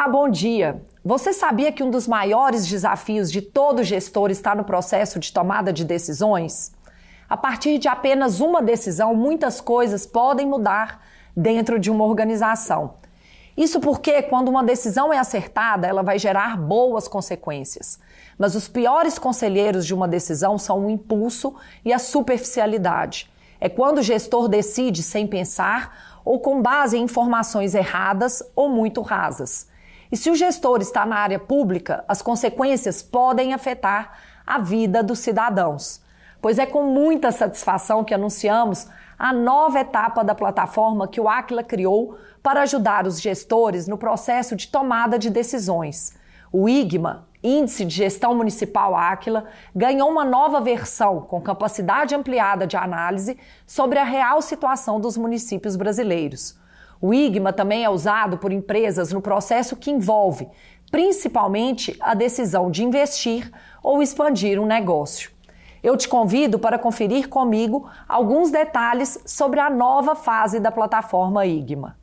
Olá, bom dia. Você sabia que um dos maiores desafios de todo gestor está no processo de tomada de decisões? A partir de apenas uma decisão, muitas coisas podem mudar dentro de uma organização. Isso porque, quando uma decisão é acertada, ela vai gerar boas consequências. Mas os piores conselheiros de uma decisão são o impulso e a superficialidade. É quando o gestor decide sem pensar ou com base em informações erradas ou muito rasas. E se o gestor está na área pública, as consequências podem afetar a vida dos cidadãos. Pois é com muita satisfação que anunciamos a nova etapa da plataforma que o Aquila criou para ajudar os gestores no processo de tomada de decisões. O IGMA, Índice de Gestão Municipal Aquila, ganhou uma nova versão com capacidade ampliada de análise sobre a real situação dos municípios brasileiros. O IGMA também é usado por empresas no processo que envolve, principalmente, a decisão de investir ou expandir um negócio. Eu te convido para conferir comigo alguns detalhes sobre a nova fase da plataforma IGMA.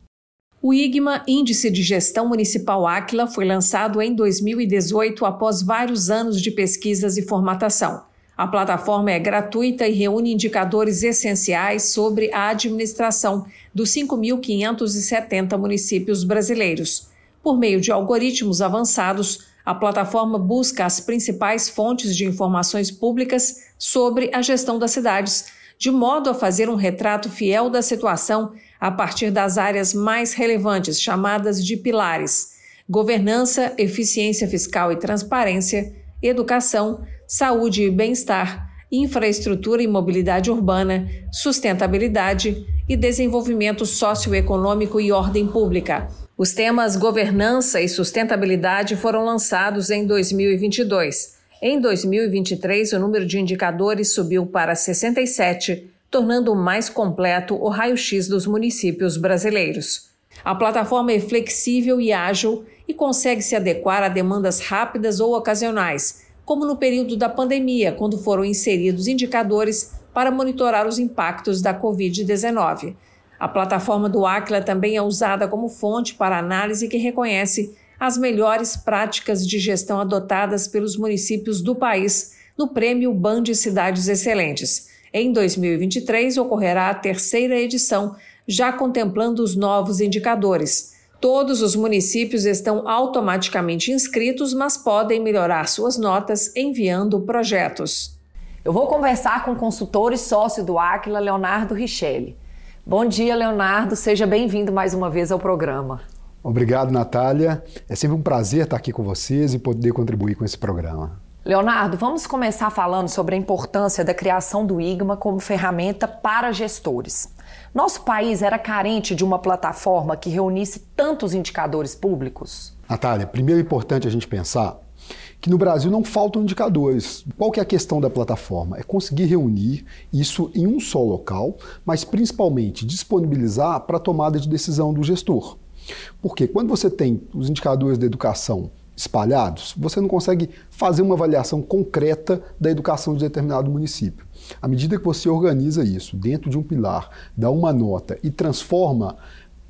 O IGMA, Índice de Gestão Municipal Aquila, foi lançado em 2018 após vários anos de pesquisas e formatação. A plataforma é gratuita e reúne indicadores essenciais sobre a administração dos 5.570 municípios brasileiros. Por meio de algoritmos avançados, a plataforma busca as principais fontes de informações públicas sobre a gestão das cidades, de modo a fazer um retrato fiel da situação a partir das áreas mais relevantes, chamadas de pilares: governança, eficiência fiscal e transparência, educação, saúde e bem-estar, infraestrutura e mobilidade urbana, sustentabilidade e desenvolvimento socioeconômico e ordem pública. Os temas governança e sustentabilidade foram lançados em 2022. Em 2023, o número de indicadores subiu para 67, tornando mais completo o raio-x dos municípios brasileiros. A plataforma é flexível e ágil e consegue se adequar a demandas rápidas ou ocasionais, como no período da pandemia, quando foram inseridos indicadores para monitorar os impactos da Covid-19. A plataforma do Aquila também é usada como fonte para análise que reconhece as melhores práticas de gestão adotadas pelos municípios do país no Prêmio Band Cidades Excelentes. Em 2023 ocorrerá a terceira edição, já contemplando os novos indicadores. Todos os municípios estão automaticamente inscritos, mas podem melhorar suas notas enviando projetos. Eu vou conversar com o consultor e sócio do Aquila, Leonardo Richelli. Bom dia, Leonardo. Seja bem-vindo mais uma vez ao programa. Obrigado, Natália. É sempre um prazer estar aqui com vocês e poder contribuir com esse programa. Leonardo, vamos começar falando sobre a importância da criação do IGMA como ferramenta para gestores. Nosso país era carente de uma plataforma que reunisse tantos indicadores públicos? Natália, primeiro é importante a gente pensar que no Brasil não faltam indicadores. Qual que é a questão da plataforma? É conseguir reunir isso em um só local, mas principalmente disponibilizar para a tomada de decisão do gestor. Porque quando você tem os indicadores da educação espalhados, você não consegue fazer uma avaliação concreta da educação de determinado município. À medida que você organiza isso dentro de um pilar, dá uma nota e transforma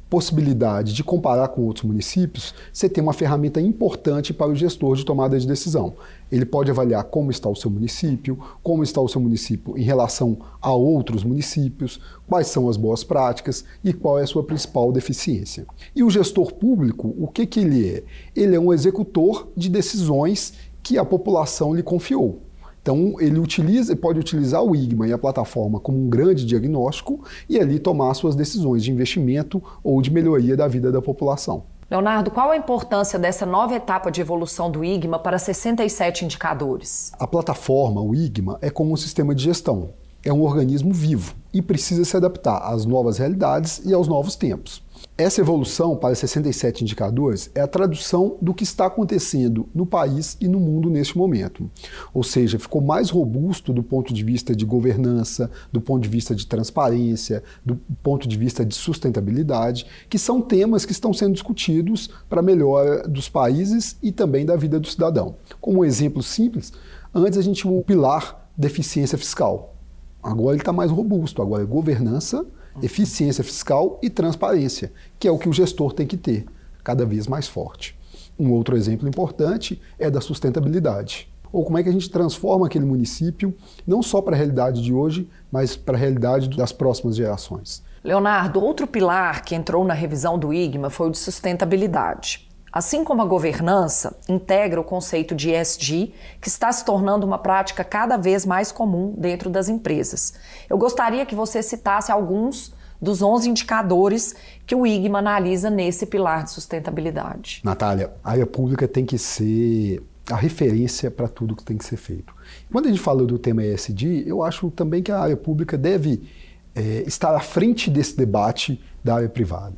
possibilidade de comparar com outros municípios, você tem uma ferramenta importante para o gestor de tomada de decisão. Ele pode avaliar como está o seu município, como está o seu município em relação a outros municípios, quais são as boas práticas e qual é a sua principal deficiência. E o gestor público, o que, que ele é? Ele é um executor de decisões que a população lhe confiou. Então, ele utiliza, pode utilizar o IGMA e a plataforma como um grande diagnóstico e ali tomar suas decisões de investimento ou de melhoria da vida da população. Leonardo, qual a importância dessa nova etapa de evolução do IGMA para 67 indicadores? A plataforma, o IGMA, é como um sistema de gestão. É um organismo vivo e precisa se adaptar às novas realidades e aos novos tempos. Essa evolução para 67 indicadores é a tradução do que está acontecendo no país e no mundo neste momento. Ou seja, ficou mais robusto do ponto de vista de governança, do ponto de vista de transparência, do ponto de vista de sustentabilidade, que são temas que estão sendo discutidos para a melhora dos países e também da vida do cidadão. Como um exemplo simples, antes a gente tinha um pilar de eficiência fiscal. Agora ele está mais robusto, agora é governança eficiência fiscal e transparência, que é o que o gestor tem que ter. cada vez mais forte. Um outro exemplo importante é da sustentabilidade. Ou como é que a gente transforma aquele município, não só para a realidade de hoje, mas para a realidade das próximas gerações. Leonardo, outro pilar que entrou na revisão do IGMA foi o de sustentabilidade. Assim como a governança integra o conceito de ESG, que está se tornando uma prática cada vez mais comum dentro das empresas. Eu gostaria que você citasse alguns dos 11 indicadores que o IGMA analisa nesse pilar de sustentabilidade. Natália, a área pública tem que ser a referência para tudo que tem que ser feito. Quando a gente fala do tema ESG, eu acho também que a área pública deve é, estar à frente desse debate da área privada.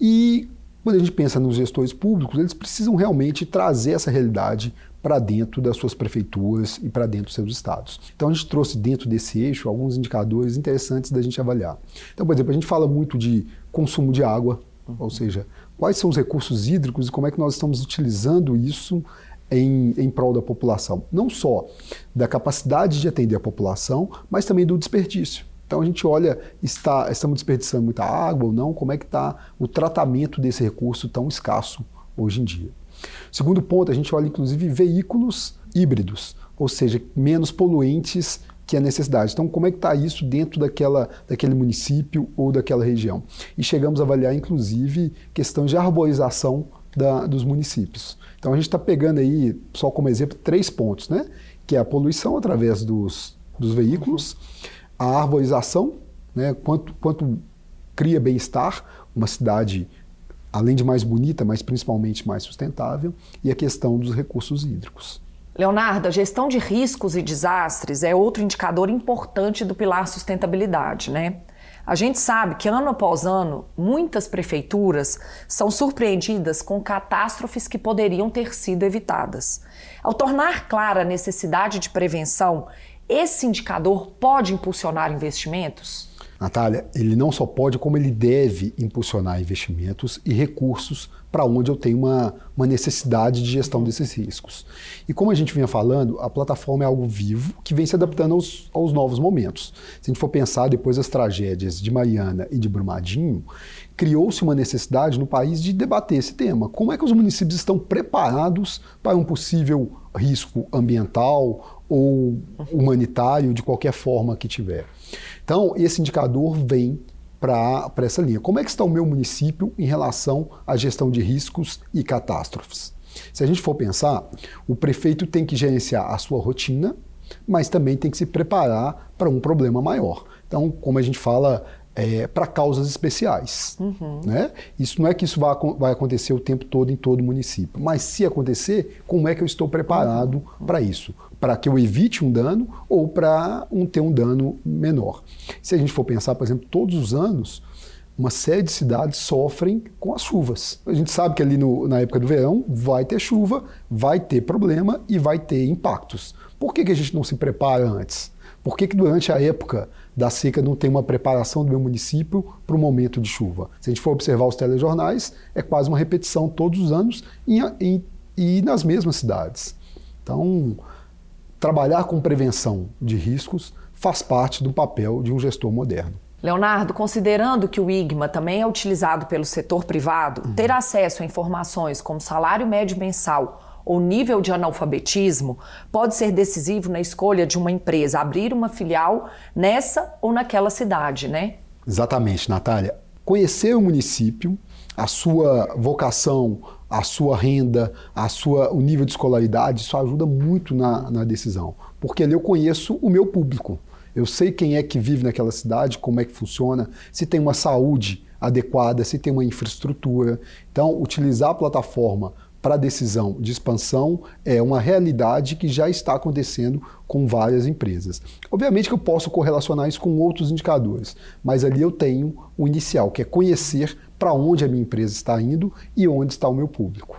E quando a gente pensa nos gestores públicos, eles precisam realmente trazer essa realidade para dentro das suas prefeituras e para dentro dos seus estados. Então a gente trouxe dentro desse eixo alguns indicadores interessantes da gente avaliar. Então, por exemplo, a gente fala muito de consumo de água, uhum. ou seja, quais são os recursos hídricos e como é que nós estamos utilizando isso em, em prol da população. Não só da capacidade de atender a população, mas também do desperdício. Então a gente olha, está, estamos desperdiçando muita água ou não, como é que está o tratamento desse recurso tão escasso hoje em dia. Segundo ponto, a gente olha inclusive veículos híbridos, ou seja, menos poluentes que a necessidade. Então, como é que está isso dentro daquela, daquele município ou daquela região? E chegamos a avaliar, inclusive, questões de arborização da, dos municípios. Então, a gente está pegando aí, só como exemplo, três pontos, né? Que é a poluição através dos, dos veículos, a arborização, né? quanto, quanto cria bem-estar, uma cidade além de mais bonita, mas principalmente mais sustentável, e a questão dos recursos hídricos. Leonardo, a gestão de riscos e desastres é outro indicador importante do pilar sustentabilidade, né? A gente sabe que ano após ano, muitas prefeituras são surpreendidas com catástrofes que poderiam ter sido evitadas. Ao tornar clara a necessidade de prevenção, esse indicador pode impulsionar investimentos? Natália, ele não só pode, como ele deve impulsionar investimentos e recursos para onde eu tenho uma, uma necessidade de gestão desses riscos. E como a gente vinha falando, a plataforma é algo vivo que vem se adaptando aos, aos novos momentos. Se a gente for pensar depois das tragédias de Mariana e de Brumadinho, criou-se uma necessidade no país de debater esse tema. Como é que os municípios estão preparados para um possível risco ambiental ou humanitário, de qualquer forma que tiver? Então, esse indicador vem para essa linha. Como é que está o meu município em relação à gestão de riscos e catástrofes? Se a gente for pensar, o prefeito tem que gerenciar a sua rotina, mas também tem que se preparar para um problema maior. Então, como a gente fala, é, para causas especiais. Uhum. Né? Isso não é que isso vai, vai, acontecer o tempo todo em todo o município, mas se acontecer, como é que eu estou preparado uhum. para isso? Para que eu evite um dano ou para um, ter um dano menor. Se a gente for pensar, por exemplo, todos os anos, uma série de cidades sofrem com as chuvas. A gente sabe que ali no, na época do verão vai ter chuva, vai ter problema e vai ter impactos. Por que, que a gente não se prepara antes? Por que, que durante a época da seca não tem uma preparação do meu município para o momento de chuva? Se a gente for observar os telejornais, é quase uma repetição todos os anos e, e, e nas mesmas cidades. Então, trabalhar com prevenção de riscos faz parte do papel de um gestor moderno. Leonardo, considerando que o IGMA também é utilizado pelo setor privado, uhum. ter acesso a informações como salário médio mensal ou nível de analfabetismo pode ser decisivo na escolha de uma empresa abrir uma filial nessa ou naquela cidade, né? Exatamente, Natália. Conhecer o município, a sua vocação, a sua renda, a sua, o nível de escolaridade, isso ajuda muito na, na decisão. Porque ali eu conheço o meu público. Eu sei quem é que vive naquela cidade, como é que funciona, se tem uma saúde adequada, se tem uma infraestrutura. Então, utilizar a plataforma para a decisão de expansão é uma realidade que já está acontecendo com várias empresas. Obviamente que eu posso correlacionar isso com outros indicadores, mas ali eu tenho o inicial, que é conhecer para onde a minha empresa está indo e onde está o meu público.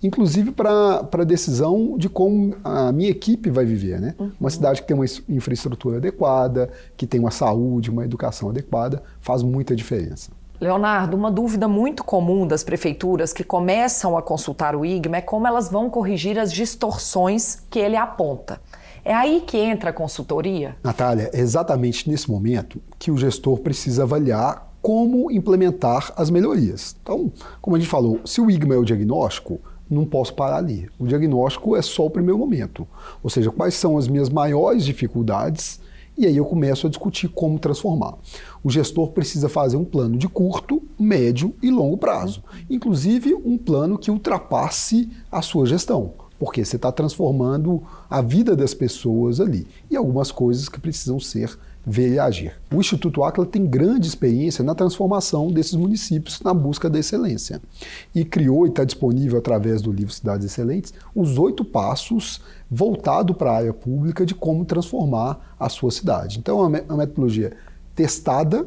Inclusive para a decisão de como a minha equipe vai viver. Né? Uhum. Uma cidade que tem uma infraestrutura adequada, que tem uma saúde, uma educação adequada, faz muita diferença. Leonardo, uma dúvida muito comum das prefeituras que começam a consultar o IGMA é como elas vão corrigir as distorções que ele aponta. É aí que entra a consultoria? Natália, é exatamente nesse momento que o gestor precisa avaliar como implementar as melhorias. Então, como a gente falou, se o IGMA é o diagnóstico, não posso parar ali. O diagnóstico é só o primeiro momento. Ou seja, quais são as minhas maiores dificuldades e aí eu começo a discutir como transformar. O gestor precisa fazer um plano de curto, médio e longo prazo. Inclusive um plano que ultrapasse a sua gestão porque você está transformando a vida das pessoas ali e algumas coisas que precisam ser ver e agir. O Instituto Aquila tem grande experiência na transformação desses municípios na busca da excelência e criou e está disponível através do livro Cidades Excelentes os oito passos voltado para a área pública de como transformar a sua cidade. Então é uma metodologia testada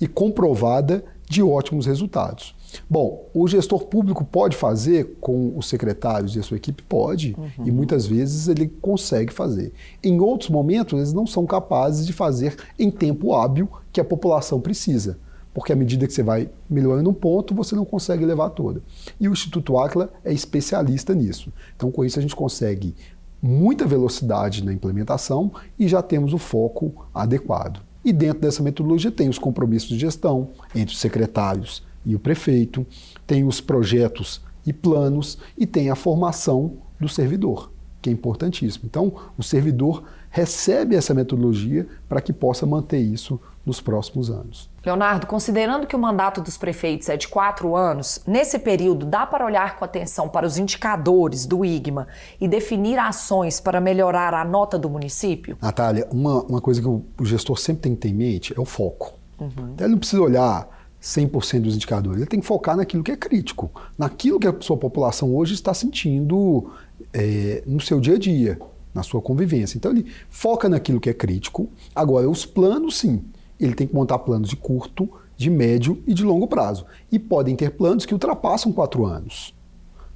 e comprovada de ótimos resultados. Bom, o gestor público pode fazer com os secretários e a sua equipe? Pode, uhum. e muitas vezes ele consegue fazer. Em outros momentos, eles não são capazes de fazer em tempo hábil que a população precisa, porque à medida que você vai melhorando um ponto, você não consegue levar toda. E o Instituto Aquila é especialista nisso. Então, com isso, a gente consegue muita velocidade na implementação e já temos o foco adequado. E dentro dessa metodologia tem os compromissos de gestão entre os secretários e o prefeito, tem os projetos e planos e tem a formação do servidor, que é importantíssimo. Então, o servidor recebe essa metodologia para que possa manter isso nos próximos anos. Leonardo, considerando que o mandato dos prefeitos é de quatro anos, nesse período dá para olhar com atenção para os indicadores do IGMA e definir ações para melhorar a nota do município? Natália, uma, uma coisa que o, gestor sempre tem que ter em mente é o foco. Uhum. Ele não precisa olhar 100% dos indicadores. Ele tem que focar naquilo que é crítico, naquilo que a sua população hoje está sentindo é, no seu dia a dia, na sua convivência. Então ele foca naquilo que é crítico. Agora, os planos, sim, ele tem que montar planos de curto, de médio e de longo prazo. E podem ter planos que ultrapassam quatro anos.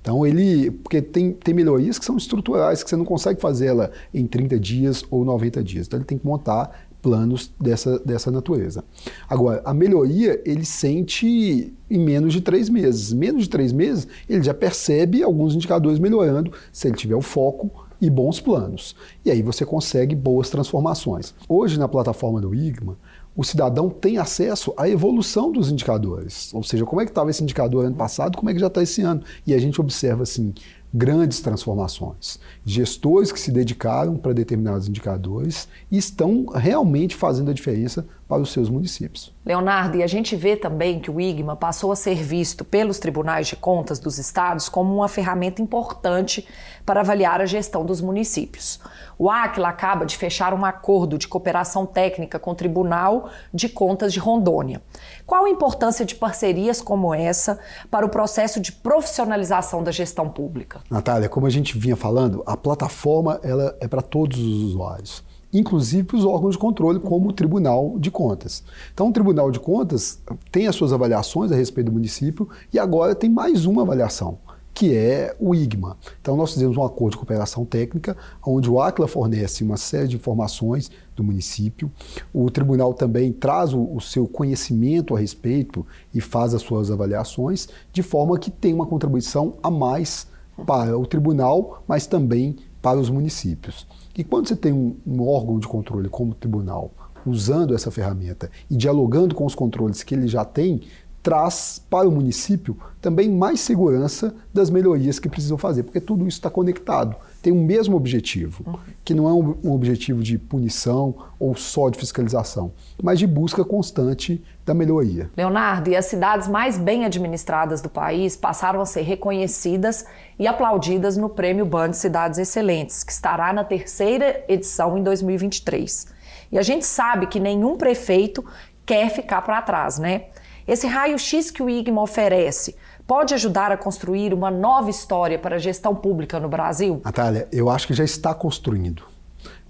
Então ele. Porque tem, tem melhorias que são estruturais, que você não consegue fazer ela em 30 dias ou 90 dias. Então ele tem que montar planos dessa, dessa natureza. Agora, a melhoria ele sente em menos de três meses. Menos de três meses, ele já percebe alguns indicadores melhorando se ele tiver o foco e bons planos. E aí você consegue boas transformações. Hoje, na plataforma do IGMA, o cidadão tem acesso à evolução dos indicadores. Ou seja, como é que estava esse indicador ano passado, como é que já está esse ano. E a gente observa assim, grandes transformações. Gestores que se dedicaram para determinados indicadores estão realmente fazendo a diferença para os seus municípios. Leonardo, e a gente vê também que o IGMA passou a ser visto pelos tribunais de contas dos estados como uma ferramenta importante para avaliar a gestão dos municípios. O Aquila acaba de fechar um acordo de cooperação técnica com o Tribunal de Contas de Rondônia. Qual a importância de parcerias como essa para o processo de profissionalização da gestão pública? Natália, como a gente vinha falando, a plataforma ela é para todos os usuários inclusive para os órgãos de controle, como o Tribunal de Contas. Então, o Tribunal de Contas tem as suas avaliações a respeito do município e agora tem mais uma avaliação, que é o IGMA. Então, nós fizemos um acordo de cooperação técnica, onde o ACLA fornece uma série de informações do município. O tribunal também traz o, o seu conhecimento a respeito e faz as suas avaliações, de forma que tem uma contribuição a mais para o tribunal, mas também para os municípios. E quando você tem um, um órgão de controle como o tribunal usando essa ferramenta e dialogando com os controles que ele já tem, traz para o município também mais segurança das melhorias que precisam fazer, porque tudo isso está conectado, tem o mesmo objetivo, uhum. que não é um, um, objetivo de punição ou só de fiscalização, mas de busca constante da melhoria. Leonardo, e as cidades mais bem administradas do país passaram a ser reconhecidas e aplaudidas no Prêmio Band Cidades Excelentes, que estará na terceira edição em 2023. E a gente sabe que nenhum prefeito quer ficar para trás, né? Esse raio-x que o IGMA oferece pode ajudar a construir uma nova história para a gestão pública no Brasil? Natália, eu acho que já está construindo.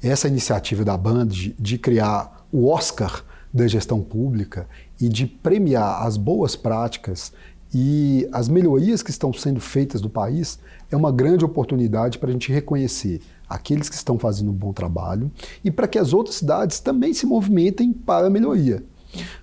Essa iniciativa da Band de, criar o Oscar da gestão pública e de premiar as boas práticas e as melhorias que estão sendo feitas no país é uma grande oportunidade para a gente reconhecer aqueles que estão fazendo um bom trabalho e para que as outras cidades também se movimentem para a melhoria.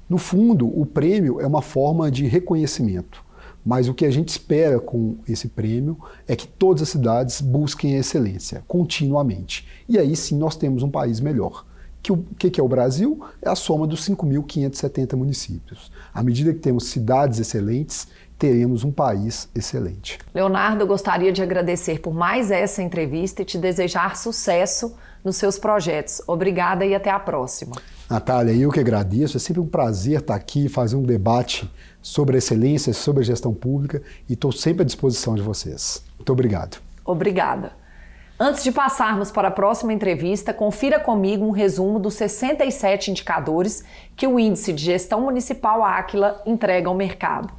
No fundo, o prêmio é uma forma de reconhecimento, mas o que a gente espera com esse prêmio é que todas as cidades busquem a excelência continuamente. E aí sim nós temos um país melhor Que o que, que é o Brasil? É a soma dos 5.570 municípios. À medida que temos cidades excelentes, teremos um país excelente. Leonardo, eu gostaria de agradecer por mais essa entrevista e te desejar sucesso nos seus projetos. Obrigada e até a próxima. Natália, eu que agradeço. É sempre um prazer estar aqui e fazer um debate sobre excelência, sobre a gestão pública e estou sempre à disposição de vocês. Muito obrigado. Obrigada. Antes de passarmos para a próxima entrevista, confira comigo um resumo dos 67 indicadores que o Índice de Gestão Municipal Áquila entrega ao mercado.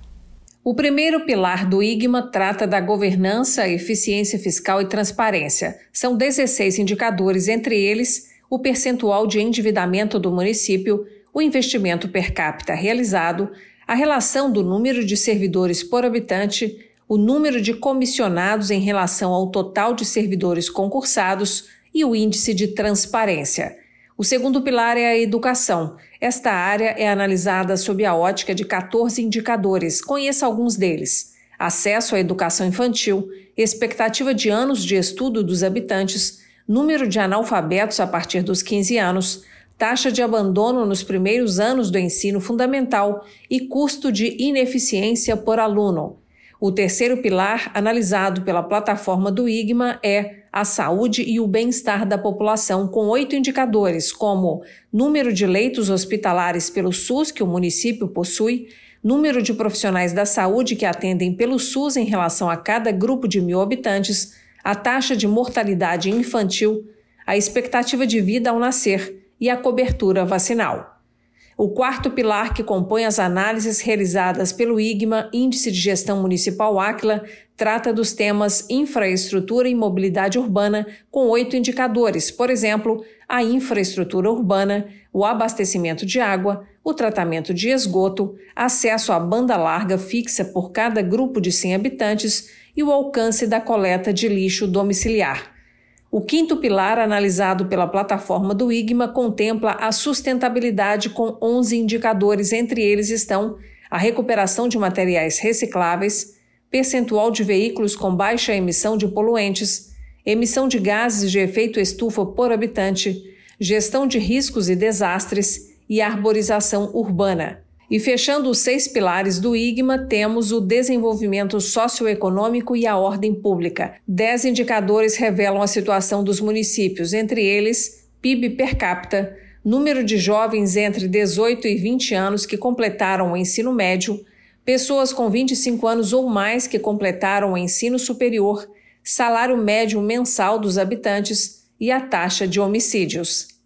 O primeiro pilar do IGMA trata da governança, eficiência fiscal e transparência. São 16 indicadores, entre eles o percentual de endividamento do município, o investimento per capita realizado, a relação do número de servidores por habitante, o número de comissionados em relação ao total de servidores concursados e o índice de transparência. O segundo pilar é a educação. Esta área é analisada sob a ótica de 14 indicadores. Conheça alguns deles: acesso à educação infantil, expectativa de anos de estudo dos habitantes, número de analfabetos a partir dos 15 anos, taxa de abandono nos primeiros anos do ensino fundamental e custo de ineficiência por aluno. O terceiro pilar, analisado pela plataforma do IGMA, é a saúde e o bem-estar da população, com oito indicadores, como número de leitos hospitalares pelo SUS que o município possui, número de profissionais da saúde que atendem pelo SUS em relação a cada grupo de mil habitantes, a taxa de mortalidade infantil, a expectativa de vida ao nascer e a cobertura vacinal. O quarto pilar que compõe as análises realizadas pelo IGMA, Índice de Gestão Municipal Áquila, trata dos temas infraestrutura e mobilidade urbana, com oito indicadores, por exemplo, a infraestrutura urbana, o abastecimento de água, o tratamento de esgoto, acesso à banda larga fixa por cada grupo de 100 habitantes e o alcance da coleta de lixo domiciliar. O quinto pilar, analisado pela plataforma do IGMA, contempla a sustentabilidade com 11 indicadores, entre eles estão a recuperação de materiais recicláveis, percentual de veículos com baixa emissão de poluentes, emissão de gases de efeito estufa por habitante, gestão de riscos e desastres e arborização urbana. E fechando os seis pilares do IGMA, temos o desenvolvimento socioeconômico e a ordem pública. Dez indicadores revelam a situação dos municípios, entre eles PIB per capita, número de jovens entre 18 e 20 anos que completaram o ensino médio, pessoas com 25 anos ou mais que completaram o ensino superior, salário médio mensal dos habitantes e a taxa de homicídios.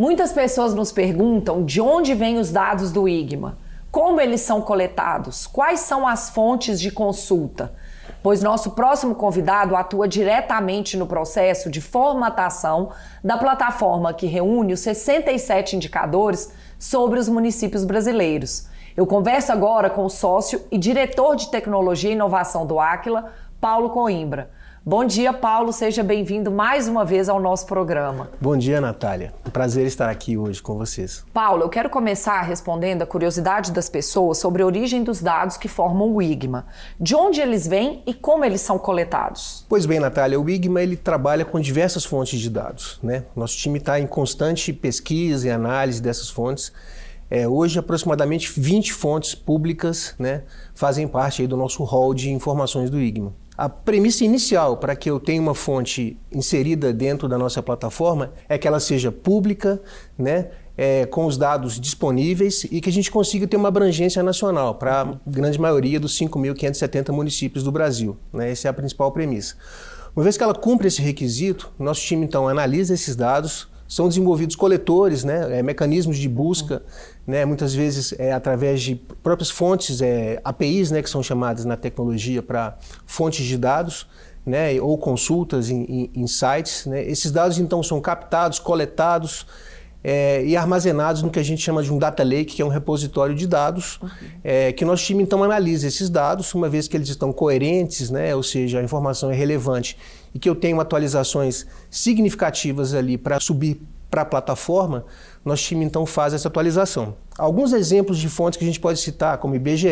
Muitas pessoas nos perguntam de onde vêm os dados do IGMA, como eles são coletados, quais são as fontes de consulta, pois nosso próximo convidado atua diretamente no processo de formatação da plataforma que reúne os 67 indicadores sobre os municípios brasileiros. Eu converso agora com o sócio e diretor de tecnologia e inovação do Aquila, Paulo Coimbra. Bom dia, Paulo. Seja bem-vindo mais uma vez ao nosso programa. Bom dia, Natália. Um prazer estar aqui hoje com vocês. Paulo, eu quero começar respondendo a curiosidade das pessoas sobre a origem dos dados que formam o IGMA. De onde eles vêm e como eles são coletados? Pois bem, Natália, o IGMA ele trabalha com diversas fontes de dados. Né? Nosso time está em constante pesquisa e análise dessas fontes. É, hoje, aproximadamente 20 fontes públicas né, fazem parte do nosso hall de informações do IGMA. A premissa inicial para que eu tenha uma fonte inserida dentro da nossa plataforma é que ela seja pública, né, é, com os dados disponíveis e que a gente consiga ter uma abrangência nacional para a grande maioria dos 5.570 municípios do Brasil. Né? Essa é a principal premissa. Uma vez que ela cumpre esse requisito, nosso time então analisa esses dados, são desenvolvidos coletores, né, é, mecanismos de busca, né, muitas vezes é, através de próprias fontes, é, APIs, né, que são chamadas na tecnologia para fontes de dados, né, ou consultas em, em, em sites. Né. Esses dados então são captados, coletados, é, e armazenados no que a gente chama de um data lake, que é um repositório de dados, uhum. é, que nosso time então analisa esses dados, uma vez que eles estão coerentes, né, ou seja, a informação é relevante e que eu tenho atualizações significativas ali para subir para a plataforma, nosso time então faz essa atualização. Alguns exemplos de fontes que a gente pode citar, como IBGE,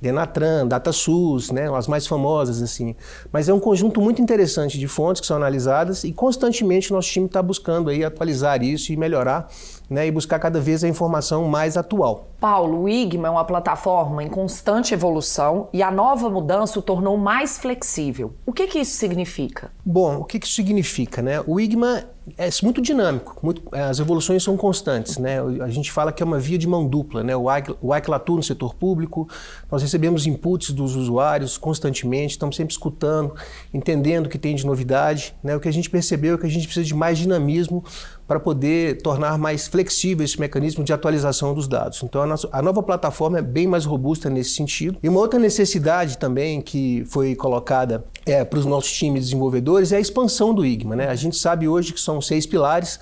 Denatran, DataSUS, né, as mais famosas assim. Mas é um conjunto muito interessante de fontes que são analisadas e constantemente nosso time está buscando aí atualizar isso e melhorar né, e buscar cada vez a informação mais atual. Paulo, o IGMA é uma plataforma em constante evolução e a nova mudança o tornou mais flexível. O que, que isso significa? Bom, o que, que isso significa? Né? O IGMA é muito dinâmico, muito, é, as evoluções são constantes. Né? A gente fala que é uma via de mão dupla. Né? O ICLA atua no setor público, nós recebemos inputs dos usuários constantemente, estamos sempre escutando, entendendo o que tem de novidade. Né? O que a gente percebeu é que a gente precisa de mais dinamismo para poder tornar mais flexível esse mecanismo de atualização dos dados. Então, a, nossa, a, nova plataforma é bem mais robusta nesse sentido. E uma outra necessidade também que foi colocada é, para os nossos times desenvolvedores é a expansão do IGMA. Né? A gente sabe hoje que são seis pilares,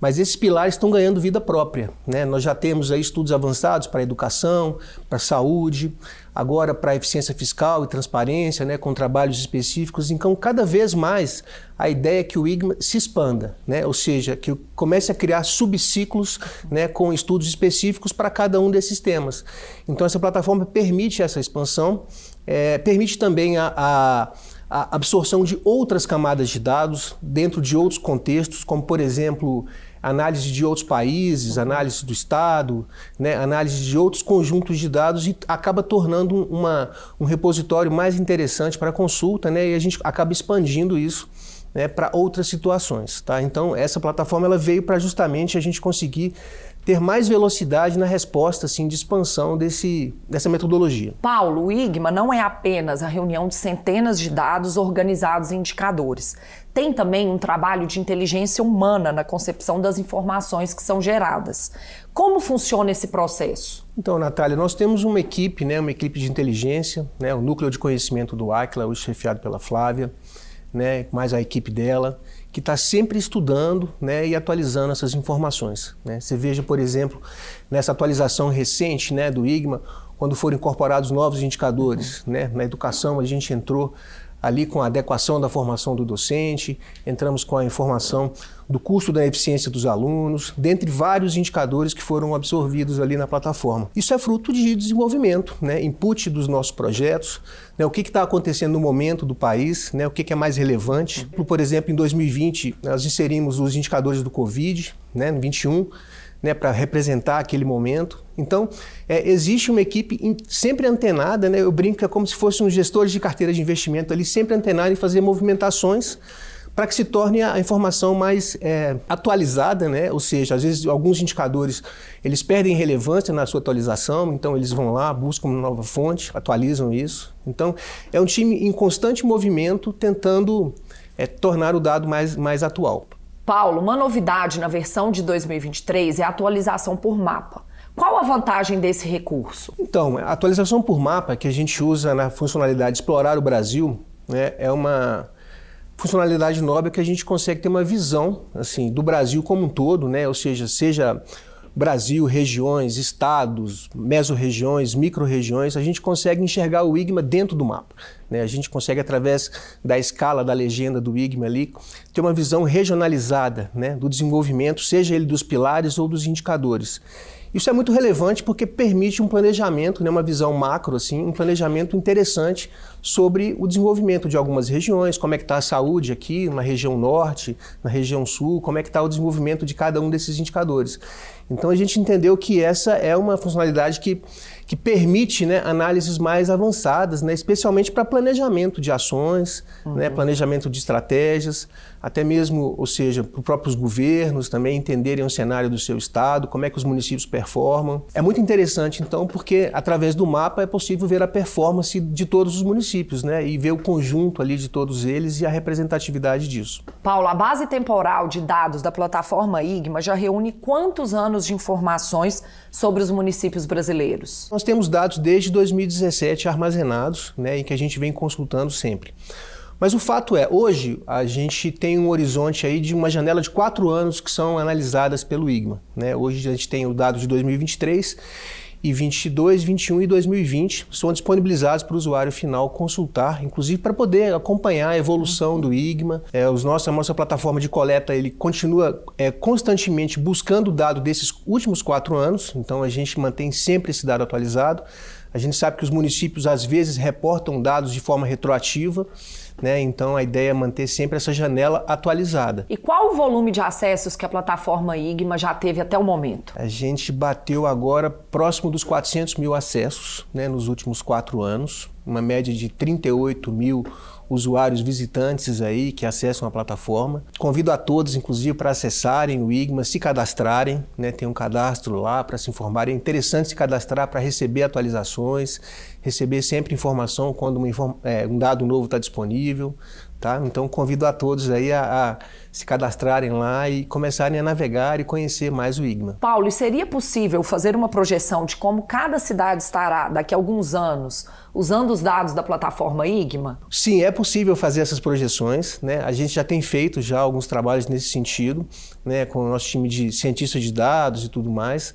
mas esses pilares estão ganhando vida própria. Né? Nós já temos aí estudos avançados para educação, para saúde, agora para eficiência fiscal e transparência, né, com trabalhos específicos. Então, cada vez mais, a ideia é que o IGMA se expanda, né, ou seja, que comece a criar subciclos né, com estudos específicos para cada um desses temas. Então, essa plataforma permite essa expansão, é, permite também a, a a absorção de outras camadas de dados dentro de outros contextos, como por exemplo análise de outros países, análise do Estado, né, análise de outros conjuntos de dados e acaba tornando uma, um repositório mais interessante para consulta né, e a gente acaba expandindo isso né, para outras situações. Tá? Então, essa plataforma ela veio para justamente a gente conseguir ter mais velocidade na resposta assim, de expansão desse, dessa metodologia. Paulo, o IGMA não é apenas a reunião de centenas de dados organizados em indicadores. Tem também um trabalho de inteligência humana na concepção das informações que são geradas. Como funciona esse processo? Então, Natália, nós temos uma equipe, né, uma equipe de inteligência, né, o núcleo de conhecimento do Aquila, hoje chefiado pela Flávia, né, mais a equipe dela que está sempre estudando né, e atualizando essas informações. Né? Você veja, por exemplo, nessa atualização recente né, do IGMA, quando foram incorporados novos indicadores. Né? Na educação, a gente entrou ali com a adequação da formação do docente, entramos com a informação do custo da eficiência dos alunos, dentre vários indicadores que foram absorvidos ali na plataforma. Isso é fruto de desenvolvimento, né? input dos nossos projetos, né? o que está acontecendo no momento do país, né? o que, que, é mais relevante. Por exemplo, em 2020, nós inserimos os indicadores do Covid, né? no 21, né, para representar aquele momento. Então, é, existe uma equipe sempre antenada, né, eu brinco que é como se fossem um gestores de carteira de investimento ali, sempre antenado em fazer movimentações para que se torne a informação mais é, atualizada, né? ou seja, às vezes alguns indicadores eles perdem relevância na sua atualização, então eles vão lá, buscam uma nova fonte, atualizam isso. Então, é um time em constante movimento tentando é, tornar o dado mais, mais atual. Paulo, uma novidade na versão de 2023 é a atualização por mapa. Qual a vantagem desse recurso? Então, a atualização por mapa que a gente usa na funcionalidade Explorar o Brasil né, é uma funcionalidade nova que a gente consegue ter uma visão assim do Brasil como um todo, né? ou seja, seja Brasil, regiões, estados, mesorregiões, micro-regiões, a gente consegue enxergar o IGMA dentro do mapa. Né? A gente consegue, através da escala da legenda do IGMA ali, ter uma visão regionalizada né? do desenvolvimento, seja ele dos pilares ou dos indicadores. Isso é muito relevante porque permite um planejamento, né, uma visão macro, assim, um planejamento interessante sobre o desenvolvimento de algumas regiões, como é que está a saúde aqui na região norte, na região sul, como é que está o desenvolvimento de cada um desses indicadores. Então a gente entendeu que essa é uma funcionalidade que, que permite né, análises mais avançadas, né, especialmente para planejamento de ações, né, uhum. né, planejamento de estratégias, até mesmo, ou seja, para os próprios governos também entenderem o cenário do seu estado, como é que os municípios performam. É muito interessante, então, porque através do mapa é possível ver a performance de todos os municípios né, e ver o conjunto ali de todos eles e a representatividade disso. Paulo, a base temporal de dados da plataforma IGMA já reúne quantos anos de informações sobre os municípios brasileiros? Nós temos dados desde 2017 armazenados, né, e que a gente vem consultando sempre. Mas o fato é, hoje a gente tem um horizonte aí de uma janela de quatro anos que são analisadas pelo IGMA. Né? Hoje a gente tem o dado de 2023 2022, 2021 e 2020 são disponibilizados para o usuário final consultar, inclusive para poder acompanhar a evolução do IGMA. É, os nossos, a nossa plataforma de coleta ele continua é, constantemente buscando o dado desses últimos quatro anos, então a gente mantém sempre esse dado atualizado. A gente sabe que os municípios às vezes reportam dados de forma retroativa. Né? Então a ideia é manter sempre essa janela atualizada. E qual o volume de acessos que a plataforma IGMA já teve até o momento? A gente bateu agora próximo dos 400 mil acessos né, nos últimos quatro anos, uma média de 38 mil usuários visitantes aí que acessam a plataforma. Convido a todos, inclusive, para acessarem o IGMA, se cadastrarem, né? tem um cadastro lá para se informarem. É interessante se cadastrar para receber atualizações, receber sempre informação quando um, é, um dado novo está disponível. Tá? Então convido a todos aí a, a, se cadastrarem lá e começarem a navegar e conhecer mais o IGMA. Paulo, e seria possível fazer uma projeção de como cada cidade estará daqui a alguns anos usando os dados da plataforma IGMA? Sim, é possível fazer essas projeções. Né? A gente já tem feito já alguns trabalhos nesse sentido, né? com o nosso time de cientistas de dados e tudo mais.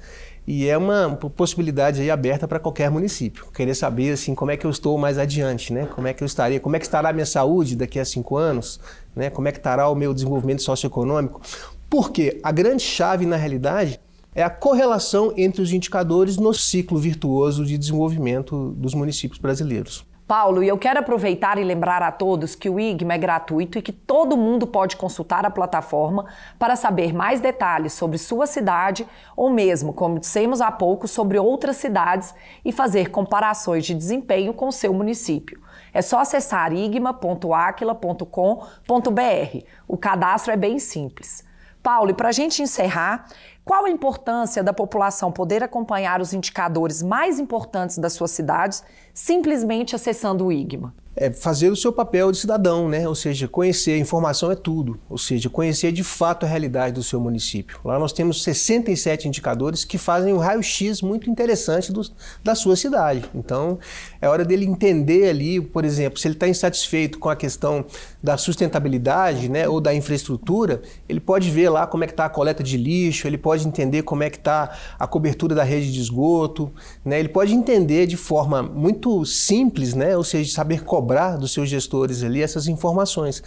E é uma possibilidade aí aberta para qualquer município. Querer saber assim como é que eu estou mais adiante, né? Como é que eu estaria, como é que estará a minha saúde daqui a cinco anos, né? Como é que estará o meu desenvolvimento socioeconômico? Porque a grande chave na realidade é a correlação entre os indicadores no ciclo virtuoso de desenvolvimento dos municípios brasileiros. Paulo, e eu quero aproveitar e lembrar a todos que o IGMA é gratuito e que todo mundo pode consultar a plataforma para saber mais detalhes sobre sua cidade ou mesmo, como dissemos há pouco, sobre outras cidades e fazer comparações de desempenho com seu município. É só acessar igma.aquila.com.br. O cadastro é bem simples. Paulo, e para a gente encerrar, qual a importância da população poder acompanhar os indicadores mais importantes das suas cidades simplesmente acessando o IGMA? É fazer o seu papel de cidadão, né? Ou seja, conhecer, a informação é tudo. Ou seja, conhecer de fato a realidade do seu município. Lá nós temos 67 indicadores que fazem um raio-x muito interessante do, da sua cidade. Então, é hora dele entender ali, por exemplo, se ele está insatisfeito com a questão da sustentabilidade, né, ou da infraestrutura, ele pode ver lá como é que está a coleta de lixo, ele pode entender como é que está a cobertura da rede de esgoto, né? Ele pode entender de forma muito simples, né? Ou seja, saber cobrar cobrar dos seus gestores ali essas informações.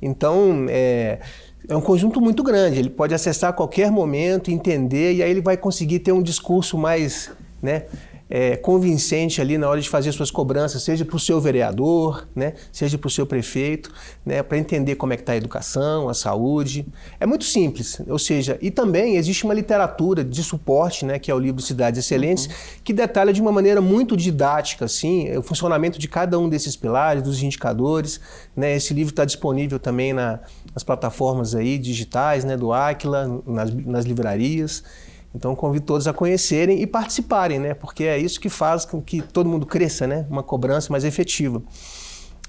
Então, é, é um conjunto muito grande. Ele pode acessar a qualquer momento, entender, e aí ele vai conseguir ter um discurso mais, né, é, convincente ali na hora de fazer suas cobranças, seja para o seu vereador, né, seja para o seu prefeito, né, para entender como é que está a educação, a saúde. É muito simples, ou seja, e também existe uma literatura de suporte, né, que é o livro Cidades Excelentes, uhum. que detalha de uma maneira muito didática assim, o funcionamento de cada um desses pilares, dos indicadores. Né, esse livro está disponível também na, nas plataformas aí digitais, né, do Aquila, nas, nas livrarias. Então convido todos a conhecerem e participarem, né? Porque é isso que faz com que todo mundo cresça, né? Uma cobrança mais efetiva.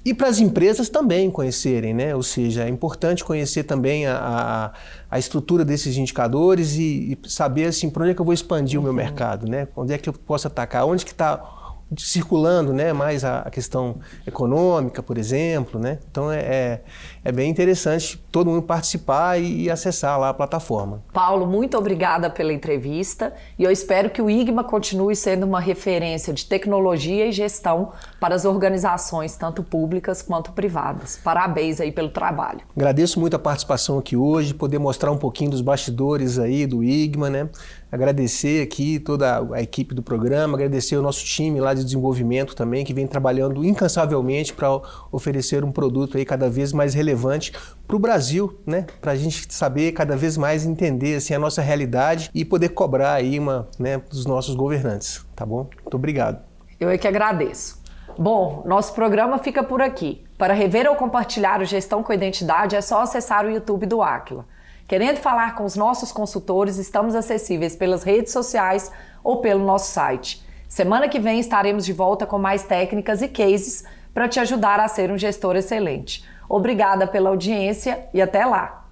E para as empresas também conhecerem, né? Ou seja, é importante conhecer também a, a, a estrutura desses indicadores e, e, saber assim, para onde é que eu vou expandir uhum. o meu uhum. mercado, né? Onde é que eu posso atacar? Onde que está circulando né, mais a, questão econômica, por exemplo. Né? Então é, é, é bem interessante todo mundo participar e, acessar lá a plataforma. Paulo, muito obrigada pela entrevista e eu espero que o IGMA continue sendo uma referência de tecnologia e gestão para as organizações, tanto públicas quanto privadas. Parabéns aí pelo trabalho. Agradeço muito a participação aqui hoje, poder mostrar um pouquinho dos bastidores aí do IGMA, né? agradecer aqui toda a equipe do programa, agradecer o nosso time lá de desenvolvimento também, que vem trabalhando incansavelmente para oferecer um produto aí cada vez mais relevante para o Brasil, né? Para a gente saber cada vez mais entender assim, a nossa realidade e poder cobrar aí uma, né, dos nossos governantes, tá bom? Muito obrigado. Eu é que agradeço. Bom, nosso programa fica por aqui. Para rever ou compartilhar o Gestão com Identidade é só acessar o YouTube do Aquila. Querendo falar com os nossos consultores, estamos acessíveis pelas redes sociais ou pelo nosso site. Semana que vem estaremos de volta com mais técnicas e cases para te ajudar a ser um gestor excelente. Obrigada pela audiência e até lá!